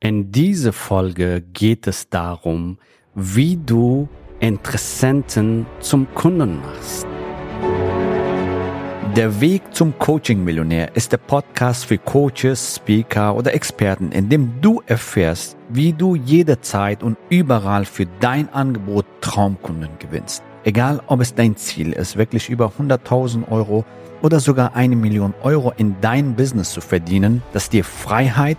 In dieser Folge geht es darum, wie du Interessenten zum Kunden machst. Der Weg zum Coaching-Millionär ist der Podcast für Coaches, Speaker oder Experten, in dem du erfährst, wie du jederzeit und überall für dein Angebot Traumkunden gewinnst. Egal, ob es dein Ziel ist, wirklich über 100.000 Euro oder sogar eine Million Euro in dein Business zu verdienen, das dir Freiheit,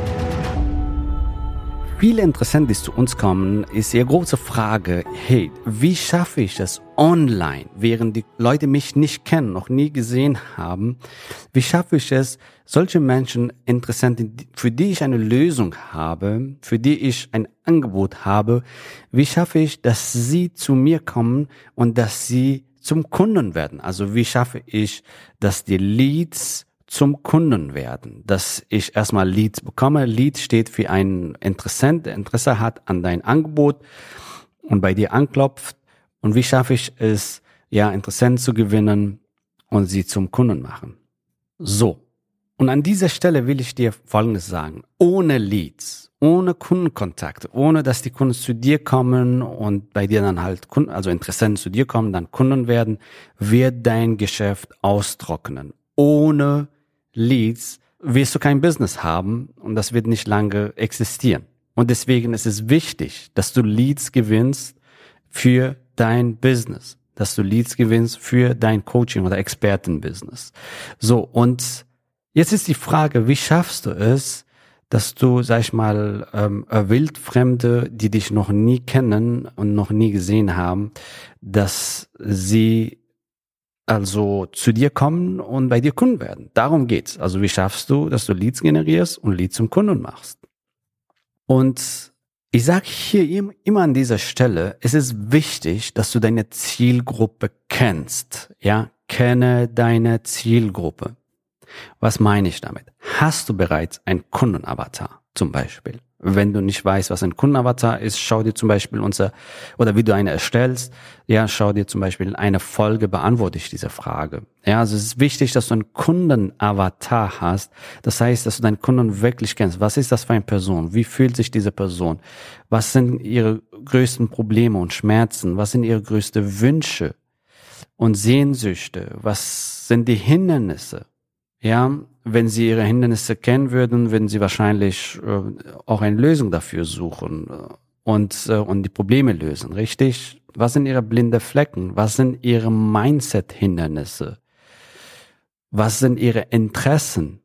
Viele Interessenten, die zu uns kommen, ist ihre große Frage, hey, wie schaffe ich es online, während die Leute mich nicht kennen, noch nie gesehen haben, wie schaffe ich es, solche Menschen, Interessenten, für die ich eine Lösung habe, für die ich ein Angebot habe, wie schaffe ich, dass sie zu mir kommen und dass sie zum Kunden werden? Also wie schaffe ich, dass die Leads zum Kunden werden, dass ich erstmal Leads bekomme. Lead steht für einen Interessent, der Interesse hat an dein Angebot und bei dir anklopft. Und wie schaffe ich es, ja, Interessenten zu gewinnen und sie zum Kunden machen? So. Und an dieser Stelle will ich dir Folgendes sagen. Ohne Leads, ohne Kundenkontakt, ohne dass die Kunden zu dir kommen und bei dir dann halt Kunden, also Interessenten zu dir kommen, dann Kunden werden, wird dein Geschäft austrocknen. Ohne Leads wirst du kein Business haben und das wird nicht lange existieren. Und deswegen ist es wichtig, dass du Leads gewinnst für dein Business, dass du Leads gewinnst für dein Coaching oder Expertenbusiness. So, und jetzt ist die Frage, wie schaffst du es, dass du, sag ich mal, ähm, Wildfremde, die dich noch nie kennen und noch nie gesehen haben, dass sie also zu dir kommen und bei dir Kunden werden. Darum geht's. Also wie schaffst du, dass du Leads generierst und Leads zum Kunden machst? Und ich sage hier immer an dieser Stelle, es ist wichtig, dass du deine Zielgruppe kennst. Ja, kenne deine Zielgruppe. Was meine ich damit? Hast du bereits ein Kundenavatar zum Beispiel? Wenn du nicht weißt, was ein Kundenavatar ist, schau dir zum Beispiel unser, oder wie du eine erstellst, ja, schau dir zum Beispiel eine Folge, beantworte ich diese Frage. Ja, also es ist wichtig, dass du einen Kundenavatar hast. Das heißt, dass du deinen Kunden wirklich kennst. Was ist das für eine Person? Wie fühlt sich diese Person? Was sind ihre größten Probleme und Schmerzen? Was sind ihre größten Wünsche und Sehnsüchte? Was sind die Hindernisse? Ja, wenn sie ihre Hindernisse kennen würden, würden sie wahrscheinlich äh, auch eine Lösung dafür suchen äh, und, äh, und die Probleme lösen, richtig? Was sind ihre blinde Flecken? Was sind ihre Mindset-Hindernisse? Was sind ihre Interessen?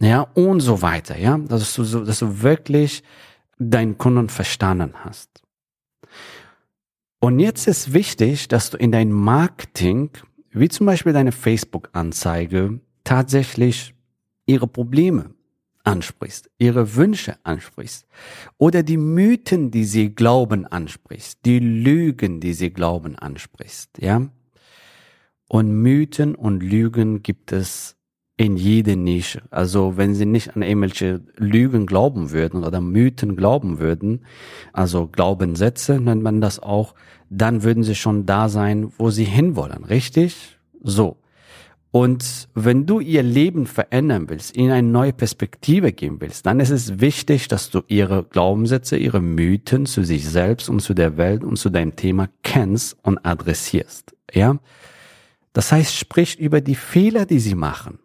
Ja, und so weiter, ja, dass du, dass du wirklich deinen Kunden verstanden hast. Und jetzt ist wichtig, dass du in dein Marketing, wie zum Beispiel deine Facebook-Anzeige, tatsächlich ihre Probleme ansprichst, ihre Wünsche ansprichst oder die Mythen, die sie glauben, ansprichst, die Lügen, die sie glauben, ansprichst, ja? Und Mythen und Lügen gibt es in jede Nische. Also wenn sie nicht an irgendwelche Lügen glauben würden oder Mythen glauben würden, also Glaubenssätze nennt man das auch, dann würden sie schon da sein, wo sie hinwollen, richtig? So. Und wenn du ihr Leben verändern willst, ihnen eine neue Perspektive geben willst, dann ist es wichtig, dass du ihre Glaubenssätze, ihre Mythen zu sich selbst und zu der Welt und zu deinem Thema kennst und adressierst. Ja? Das heißt, sprich über die Fehler, die sie machen,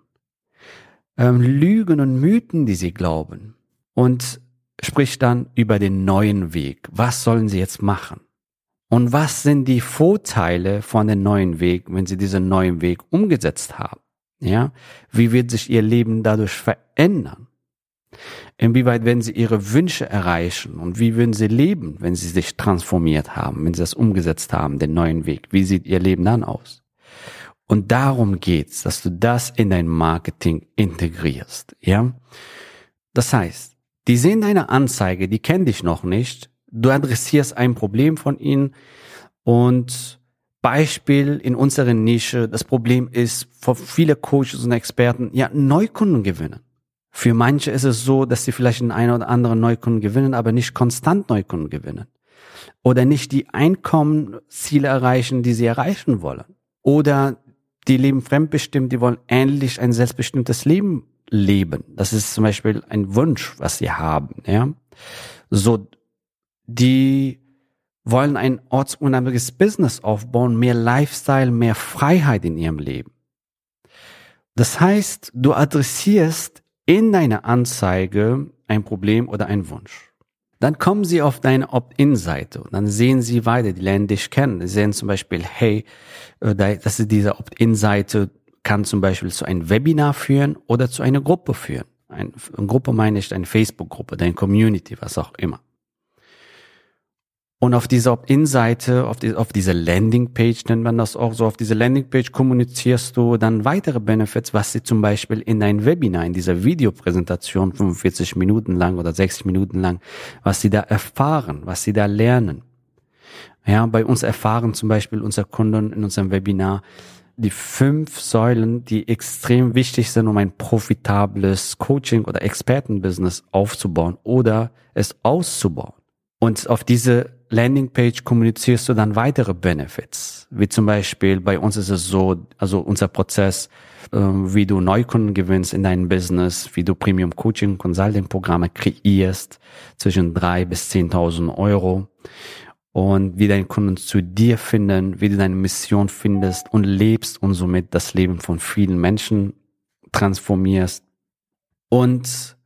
ähm, Lügen und Mythen, die sie glauben und sprich dann über den neuen Weg. Was sollen sie jetzt machen? Und was sind die Vorteile von dem neuen Weg, wenn sie diesen neuen Weg umgesetzt haben? Ja, wie wird sich ihr Leben dadurch verändern? Inwieweit werden sie ihre Wünsche erreichen und wie würden sie leben, wenn sie sich transformiert haben, wenn sie das umgesetzt haben, den neuen Weg? Wie sieht ihr Leben dann aus? Und darum geht's, dass du das in dein Marketing integrierst, ja? Das heißt, die sehen deine Anzeige, die kennen dich noch nicht, Du adressierst ein Problem von ihnen und Beispiel in unserer Nische, das Problem ist, für viele Coaches und Experten, ja, Neukunden gewinnen. Für manche ist es so, dass sie vielleicht einen einen oder anderen Neukunden gewinnen, aber nicht konstant Neukunden gewinnen. Oder nicht die Einkommensziele erreichen, die sie erreichen wollen. Oder die leben fremdbestimmt, die wollen endlich ein selbstbestimmtes Leben leben. Das ist zum Beispiel ein Wunsch, was sie haben, ja. So, die wollen ein ortsunabhängiges Business aufbauen, mehr Lifestyle, mehr Freiheit in ihrem Leben. Das heißt, du adressierst in deiner Anzeige ein Problem oder ein Wunsch. Dann kommen sie auf deine Opt-in-Seite und dann sehen sie weiter, die lernen dich kennen. Sie sehen zum Beispiel, hey, äh, das ist diese Opt-in-Seite kann zum Beispiel zu einem Webinar führen oder zu einer Gruppe führen. Eine Gruppe meine ich eine Facebook-Gruppe, deine Community, was auch immer. Und auf dieser Opt-in-Seite, auf, die, auf dieser Landingpage nennt man das auch so, auf dieser Landingpage kommunizierst du dann weitere Benefits, was sie zum Beispiel in dein Webinar, in dieser Videopräsentation 45 Minuten lang oder 60 Minuten lang, was sie da erfahren, was sie da lernen. Ja, bei uns erfahren zum Beispiel unsere Kunden in unserem Webinar die fünf Säulen, die extrem wichtig sind, um ein profitables Coaching oder Expertenbusiness aufzubauen oder es auszubauen. Und auf diese Landingpage kommunizierst du dann weitere Benefits, wie zum Beispiel bei uns ist es so, also unser Prozess, äh, wie du Neukunden gewinnst in deinem Business, wie du Premium Coaching Consulting Programme kreierst zwischen drei bis zehntausend Euro und wie deine Kunden zu dir finden, wie du deine Mission findest und lebst und somit das Leben von vielen Menschen transformierst. Und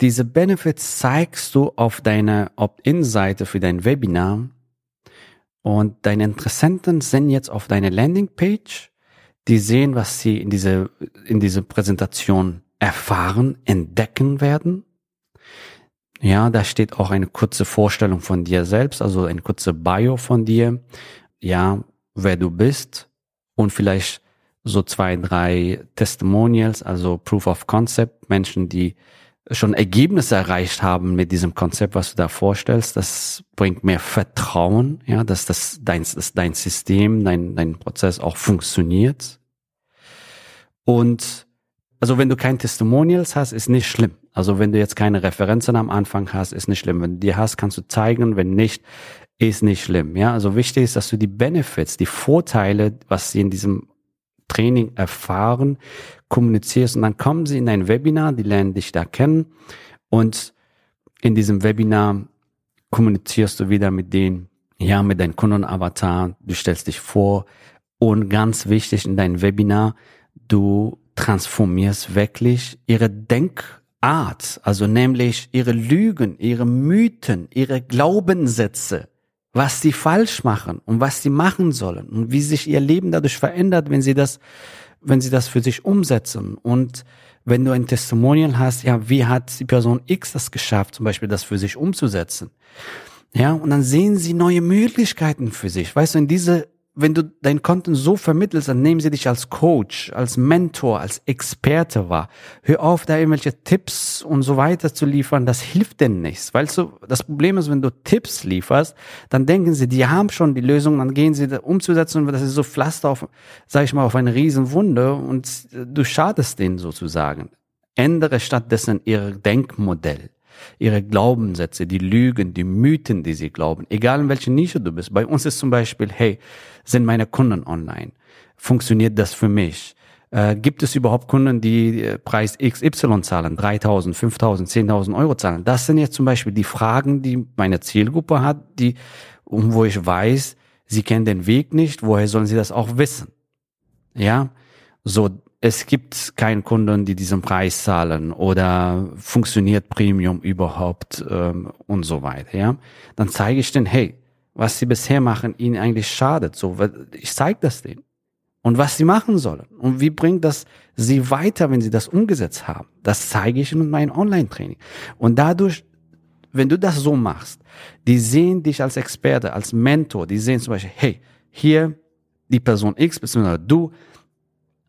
diese Benefits zeigst du auf deiner Opt-in-Seite für dein Webinar und deine Interessenten sind jetzt auf deiner Landingpage. Die sehen, was sie in dieser, in dieser Präsentation erfahren, entdecken werden. Ja, da steht auch eine kurze Vorstellung von dir selbst, also eine kurze Bio von dir. Ja, wer du bist und vielleicht so zwei, drei Testimonials, also Proof of Concept, Menschen, die schon Ergebnisse erreicht haben mit diesem Konzept, was du da vorstellst, das bringt mehr Vertrauen, ja, dass das dein, dass dein System, dein, dein Prozess auch funktioniert. Und also wenn du kein Testimonials hast, ist nicht schlimm. Also wenn du jetzt keine Referenzen am Anfang hast, ist nicht schlimm. Wenn du die hast, kannst du zeigen. Wenn nicht, ist nicht schlimm. Ja, also wichtig ist, dass du die Benefits, die Vorteile, was sie in diesem Training erfahren, kommunizierst und dann kommen sie in ein Webinar, die lernen dich da kennen und in diesem Webinar kommunizierst du wieder mit denen, ja, mit deinem Kundenavatar, du stellst dich vor und ganz wichtig in deinem Webinar, du transformierst wirklich ihre Denkart, also nämlich ihre Lügen, ihre Mythen, ihre Glaubenssätze was sie falsch machen und was sie machen sollen und wie sich ihr Leben dadurch verändert, wenn sie das, wenn sie das für sich umsetzen. Und wenn du ein Testimonial hast, ja, wie hat die Person X das geschafft, zum Beispiel das für sich umzusetzen? Ja, und dann sehen sie neue Möglichkeiten für sich. Weißt du, in diese wenn du dein Content so vermittelst, dann nehmen sie dich als Coach, als Mentor, als Experte wahr. Hör auf, da irgendwelche Tipps und so weiter zu liefern, das hilft denn nichts. Weil so, das Problem ist, wenn du Tipps lieferst, dann denken sie, die haben schon die Lösung, dann gehen sie da umzusetzen und das ist so Pflaster auf, sag ich mal, auf eine Riesenwunde und du schadest denen sozusagen. Ändere stattdessen ihr Denkmodell ihre Glaubenssätze, die Lügen, die Mythen, die sie glauben, egal in welcher Nische du bist. Bei uns ist zum Beispiel, hey, sind meine Kunden online? Funktioniert das für mich? Äh, gibt es überhaupt Kunden, die äh, Preis XY zahlen, 3.000, 5.000, 10.000 Euro zahlen? Das sind jetzt zum Beispiel die Fragen, die meine Zielgruppe hat, die, wo ich weiß, sie kennen den Weg nicht, woher sollen sie das auch wissen? Ja, so, es gibt keinen Kunden, die diesen Preis zahlen oder funktioniert Premium überhaupt ähm, und so weiter. Ja, dann zeige ich denen, hey, was sie bisher machen, ihnen eigentlich schadet. So, ich zeige das denen und was sie machen sollen und wie bringt das sie weiter, wenn sie das umgesetzt haben. Das zeige ich in meinem Online-Training und dadurch wenn du das so machst, die sehen dich als Experte, als Mentor, die sehen zum Beispiel, hey, hier die Person X, beziehungsweise du,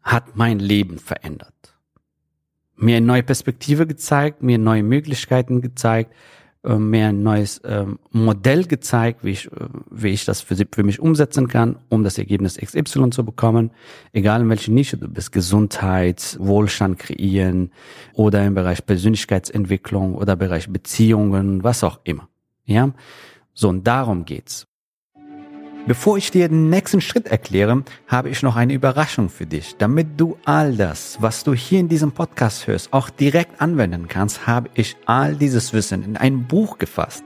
hat mein Leben verändert. Mir eine neue Perspektive gezeigt, mir neue Möglichkeiten gezeigt, äh, mir ein neues ähm, Modell gezeigt, wie ich, äh, wie ich das für, für mich umsetzen kann, um das Ergebnis XY zu bekommen. Egal in welcher Nische du bist, Gesundheit, Wohlstand kreieren oder im Bereich Persönlichkeitsentwicklung oder Bereich Beziehungen, was auch immer. Ja, so und darum geht's. Bevor ich dir den nächsten Schritt erkläre, habe ich noch eine Überraschung für dich. Damit du all das, was du hier in diesem Podcast hörst, auch direkt anwenden kannst, habe ich all dieses Wissen in ein Buch gefasst.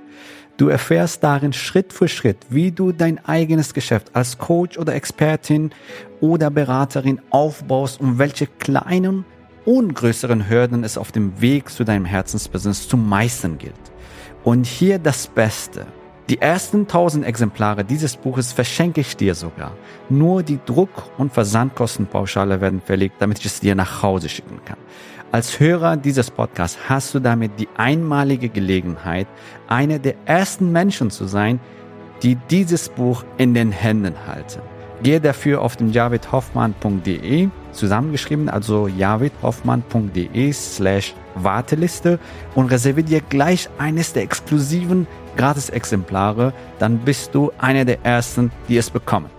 Du erfährst darin Schritt für Schritt, wie du dein eigenes Geschäft als Coach oder Expertin oder Beraterin aufbaust und welche kleinen und größeren Hürden es auf dem Weg zu deinem Herzensbusiness zu meistern gilt. Und hier das Beste. Die ersten 1000 Exemplare dieses Buches verschenke ich dir sogar. Nur die Druck- und Versandkostenpauschale werden verlegt, damit ich es dir nach Hause schicken kann. Als Hörer dieses Podcasts hast du damit die einmalige Gelegenheit, einer der ersten Menschen zu sein, die dieses Buch in den Händen halten. Gehe dafür auf den javidhoffmann.de zusammengeschrieben, also javidhoffmann.de slash Warteliste und reserviere dir gleich eines der exklusiven Gratis-Exemplare, dann bist du einer der ersten, die es bekommen.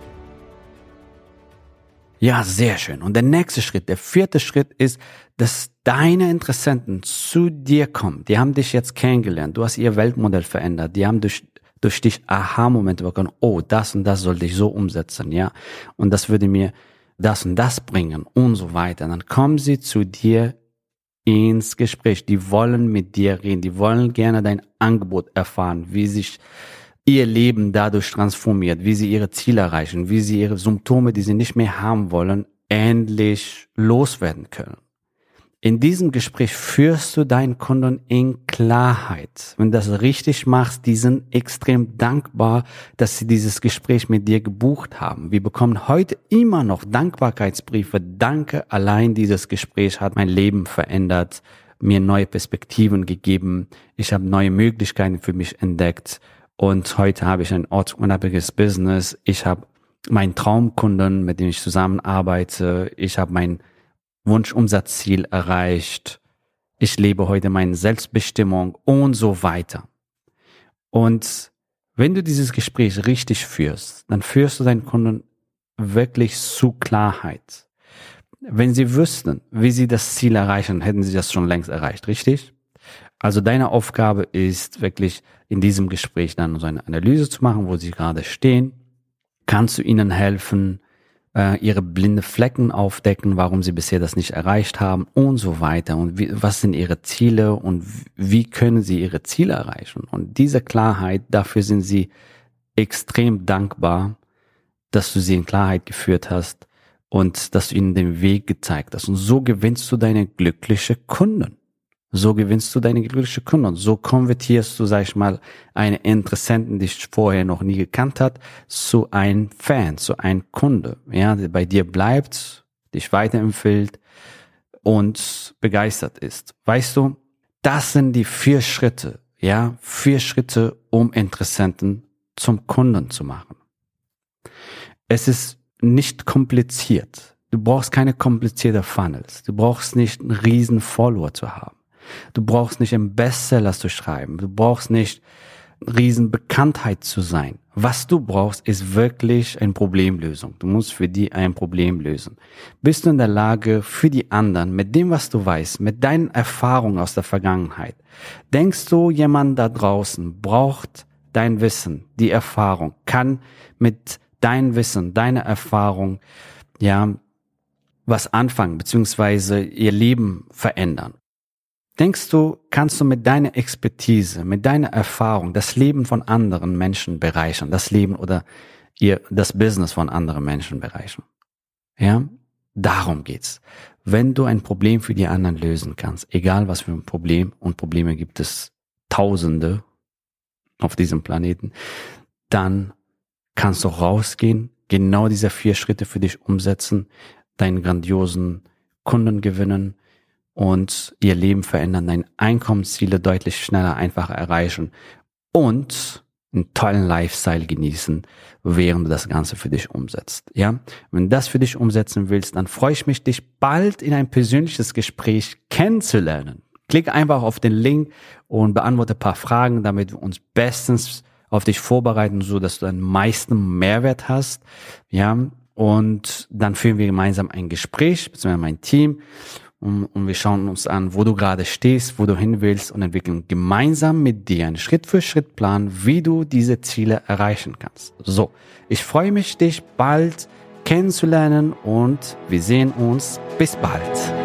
Ja, sehr schön. Und der nächste Schritt, der vierte Schritt ist, dass deine Interessenten zu dir kommen. Die haben dich jetzt kennengelernt. Du hast ihr Weltmodell verändert. Die haben durch, durch dich Aha-Momente bekommen. Oh, das und das sollte ich so umsetzen, ja. Und das würde mir das und das bringen und so weiter. Dann kommen sie zu dir ins Gespräch. Die wollen mit dir reden. Die wollen gerne dein Angebot erfahren, wie sich ihr Leben dadurch transformiert, wie sie ihre Ziele erreichen, wie sie ihre Symptome, die sie nicht mehr haben wollen, endlich loswerden können. In diesem Gespräch führst du deinen Kunden in Klarheit. Wenn du das richtig machst, die sind extrem dankbar, dass sie dieses Gespräch mit dir gebucht haben. Wir bekommen heute immer noch Dankbarkeitsbriefe. Danke, allein dieses Gespräch hat mein Leben verändert, mir neue Perspektiven gegeben. Ich habe neue Möglichkeiten für mich entdeckt. Und heute habe ich ein ortsunabhängiges Business. Ich habe meinen Traumkunden, mit dem ich zusammenarbeite. Ich habe mein Wunschumsatzziel erreicht, ich lebe heute meine Selbstbestimmung und so weiter. Und wenn du dieses Gespräch richtig führst, dann führst du deinen Kunden wirklich zu Klarheit. Wenn sie wüssten, wie sie das Ziel erreichen, hätten sie das schon längst erreicht, richtig? Also deine Aufgabe ist wirklich in diesem Gespräch dann so eine Analyse zu machen, wo sie gerade stehen. Kannst du ihnen helfen, äh, ihre blinde Flecken aufdecken, warum sie bisher das nicht erreicht haben und so weiter. Und wie, was sind ihre Ziele und wie können sie ihre Ziele erreichen? Und diese Klarheit, dafür sind sie extrem dankbar, dass du sie in Klarheit geführt hast und dass du ihnen den Weg gezeigt hast. Und so gewinnst du deine glückliche Kunden. So gewinnst du deine glückliche Kunden. So konvertierst du, sag ich mal, einen Interessenten, die dich vorher noch nie gekannt hat, zu einem Fan, zu einem Kunde, ja, der bei dir bleibt, dich weiterempfiehlt und begeistert ist. Weißt du, das sind die vier Schritte, ja, vier Schritte, um Interessenten zum Kunden zu machen. Es ist nicht kompliziert. Du brauchst keine komplizierte Funnels. Du brauchst nicht einen riesen Follower zu haben. Du brauchst nicht im Bestseller zu schreiben. Du brauchst nicht Riesenbekanntheit zu sein. Was du brauchst, ist wirklich eine Problemlösung. Du musst für die ein Problem lösen. Bist du in der Lage, für die anderen, mit dem, was du weißt, mit deinen Erfahrungen aus der Vergangenheit, denkst du, jemand da draußen braucht dein Wissen, die Erfahrung, kann mit dein Wissen, deiner Erfahrung, ja, was anfangen, beziehungsweise ihr Leben verändern. Denkst du, kannst du mit deiner Expertise, mit deiner Erfahrung das Leben von anderen Menschen bereichern, das Leben oder ihr, das Business von anderen Menschen bereichern? Ja? Darum geht's. Wenn du ein Problem für die anderen lösen kannst, egal was für ein Problem, und Probleme gibt es Tausende auf diesem Planeten, dann kannst du rausgehen, genau diese vier Schritte für dich umsetzen, deinen grandiosen Kunden gewinnen, und ihr Leben verändern, deine Einkommensziele deutlich schneller, einfacher erreichen und einen tollen Lifestyle genießen, während du das Ganze für dich umsetzt. Ja, wenn du das für dich umsetzen willst, dann freue ich mich, dich bald in ein persönliches Gespräch kennenzulernen. Klicke einfach auf den Link und beantworte ein paar Fragen, damit wir uns bestens auf dich vorbereiten, so dass du den meisten Mehrwert hast. Ja, und dann führen wir gemeinsam ein Gespräch, beziehungsweise mein Team. Und, und wir schauen uns an, wo du gerade stehst, wo du hin willst und entwickeln gemeinsam mit dir einen Schritt-für-Schritt-Plan, wie du diese Ziele erreichen kannst. So, ich freue mich, dich bald kennenzulernen und wir sehen uns. Bis bald.